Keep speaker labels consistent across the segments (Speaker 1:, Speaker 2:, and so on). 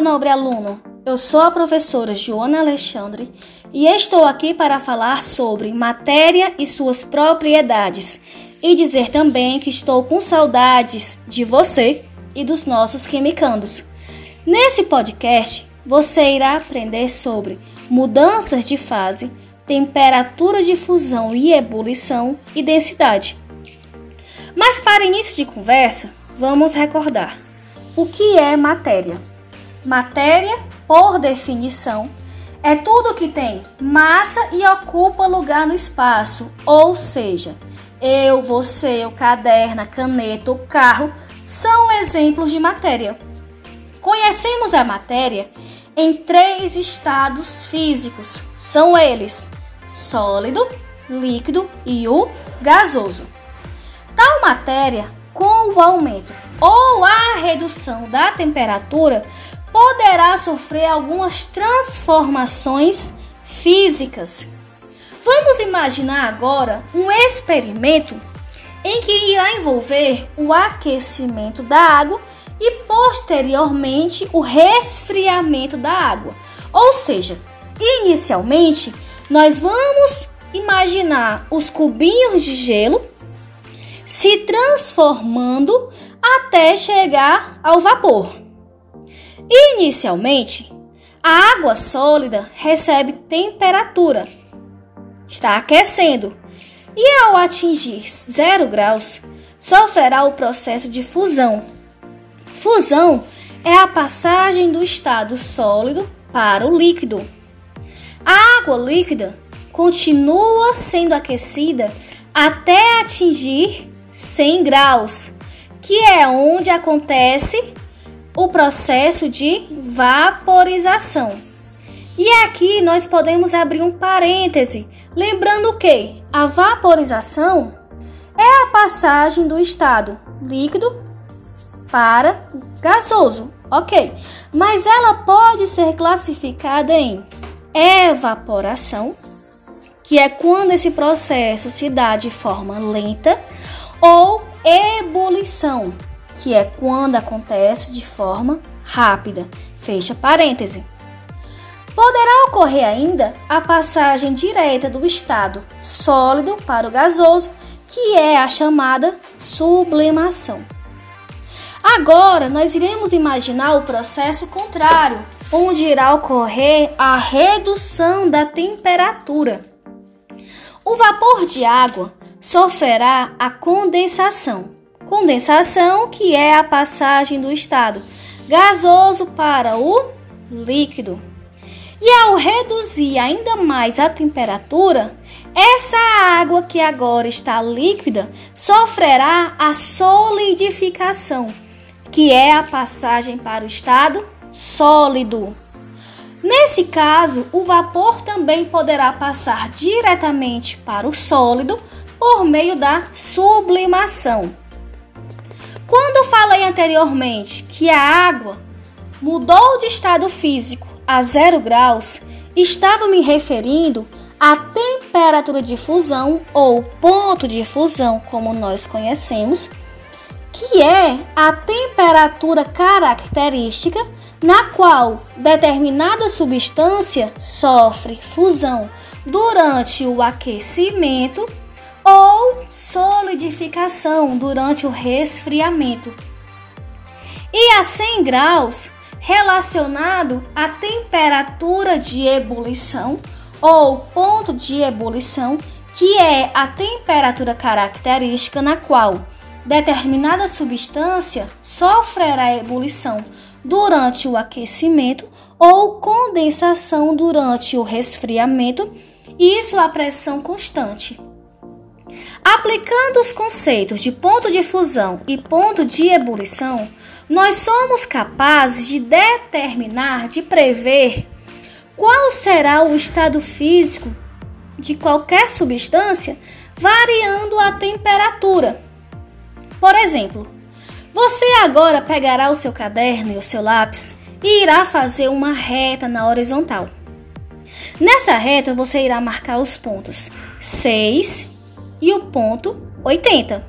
Speaker 1: meu nobre aluno. Eu sou a professora Joana Alexandre e estou aqui para falar sobre matéria e suas propriedades e dizer também que estou com saudades de você e dos nossos quimicandos. Nesse podcast, você irá aprender sobre mudanças de fase, temperatura de fusão e ebulição e densidade. Mas para início de conversa, vamos recordar o que é matéria. Matéria, por definição, é tudo que tem massa e ocupa lugar no espaço, ou seja, eu, você, o caderno, a caneta, o carro são exemplos de matéria. Conhecemos a matéria em três estados físicos. São eles: sólido, líquido e o gasoso. Tal matéria, com o aumento ou a redução da temperatura, poderá sofrer algumas transformações físicas. Vamos imaginar agora um experimento em que irá envolver o aquecimento da água e posteriormente o resfriamento da água. Ou seja, inicialmente nós vamos imaginar os cubinhos de gelo se transformando até chegar ao vapor. Inicialmente, a água sólida recebe temperatura, está aquecendo, e ao atingir zero graus, sofrerá o processo de fusão. Fusão é a passagem do estado sólido para o líquido. A água líquida continua sendo aquecida até atingir 100 graus, que é onde acontece o processo de vaporização. E aqui nós podemos abrir um parêntese, lembrando que a vaporização é a passagem do estado líquido para gasoso, ok? Mas ela pode ser classificada em evaporação, que é quando esse processo se dá de forma lenta, ou ebulição, que é quando acontece de forma rápida. Fecha parêntese. Poderá ocorrer ainda a passagem direta do estado sólido para o gasoso, que é a chamada sublimação. Agora, nós iremos imaginar o processo contrário, onde irá ocorrer a redução da temperatura. O vapor de água sofrerá a condensação, Condensação, que é a passagem do estado gasoso para o líquido. E ao reduzir ainda mais a temperatura, essa água que agora está líquida sofrerá a solidificação, que é a passagem para o estado sólido. Nesse caso, o vapor também poderá passar diretamente para o sólido por meio da sublimação. Quando falei anteriormente que a água mudou de estado físico a zero graus, estava me referindo à temperatura de fusão ou ponto de fusão, como nós conhecemos, que é a temperatura característica na qual determinada substância sofre fusão durante o aquecimento ou solidificação durante o resfriamento. E a 100 graus, relacionado à temperatura de ebulição ou ponto de ebulição, que é a temperatura característica na qual determinada substância sofrerá ebulição durante o aquecimento ou condensação durante o resfriamento, isso a pressão constante. Aplicando os conceitos de ponto de fusão e ponto de ebulição, nós somos capazes de determinar, de prever qual será o estado físico de qualquer substância, variando a temperatura. Por exemplo, você agora pegará o seu caderno e o seu lápis e irá fazer uma reta na horizontal. Nessa reta, você irá marcar os pontos 6 e o ponto 80.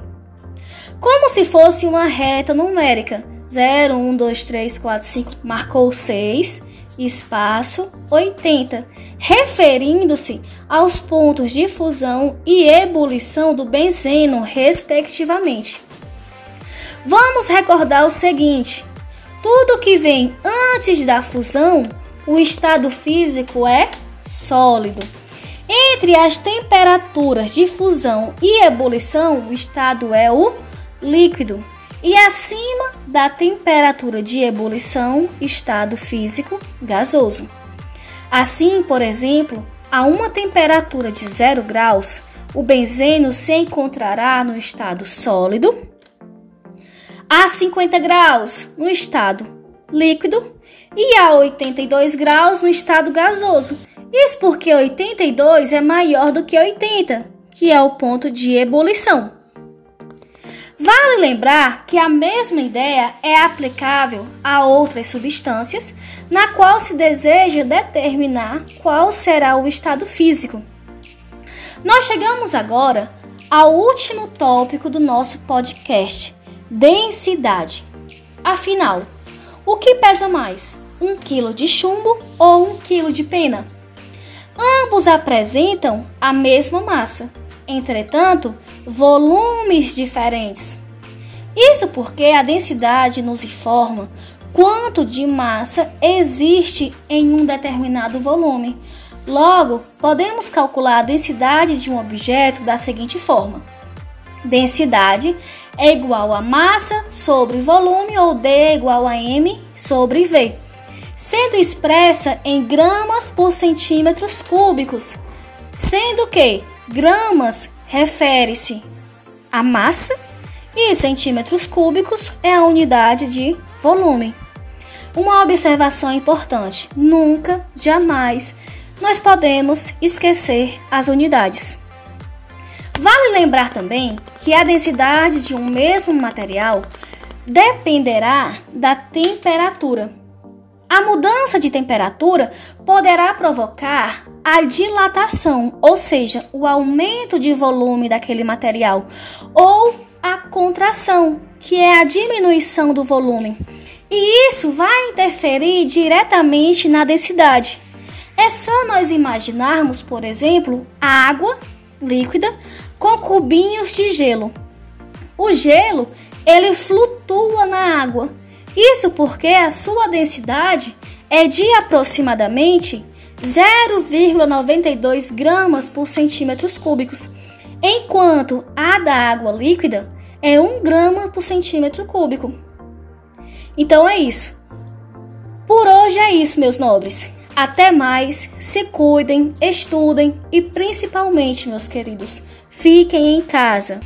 Speaker 1: Como se fosse uma reta numérica, 0, 1, 2, 3, 4, 5, marcou 6, espaço 80, referindo-se aos pontos de fusão e ebulição do benzeno, respectivamente. Vamos recordar o seguinte: tudo que vem antes da fusão, o estado físico é sólido. Entre as temperaturas de fusão e ebulição, o estado é o líquido. E acima da temperatura de ebulição, estado físico gasoso. Assim, por exemplo, a uma temperatura de 0 graus, o benzeno se encontrará no estado sólido, a 50 graus no estado líquido e a 82 graus no estado gasoso. Isso porque 82 é maior do que 80, que é o ponto de ebulição. Vale lembrar que a mesma ideia é aplicável a outras substâncias, na qual se deseja determinar qual será o estado físico. Nós chegamos agora ao último tópico do nosso podcast: densidade. Afinal, o que pesa mais, um quilo de chumbo ou um quilo de pena? Ambos apresentam a mesma massa, entretanto, volumes diferentes. Isso porque a densidade nos informa quanto de massa existe em um determinado volume. Logo, podemos calcular a densidade de um objeto da seguinte forma: densidade é igual a massa sobre volume ou D é igual a m sobre v, sendo expressa em gramas por centímetros cúbicos, sendo que gramas refere-se à massa e centímetros cúbicos é a unidade de volume. Uma observação importante: nunca, jamais, nós podemos esquecer as unidades. Vale lembrar também que a densidade de um mesmo material dependerá da temperatura. A mudança de temperatura poderá provocar a dilatação, ou seja, o aumento de volume daquele material, ou a contração, que é a diminuição do volume. E isso vai interferir diretamente na densidade. É só nós imaginarmos, por exemplo, a água líquida com cubinhos de gelo. O gelo, ele flutua na água. Isso porque a sua densidade é de aproximadamente 0,92 gramas por centímetros cúbicos, enquanto a da água líquida é 1 grama por centímetro cúbico. Então é isso. Por hoje é isso, meus nobres. Até mais, se cuidem, estudem e principalmente, meus queridos, fiquem em casa.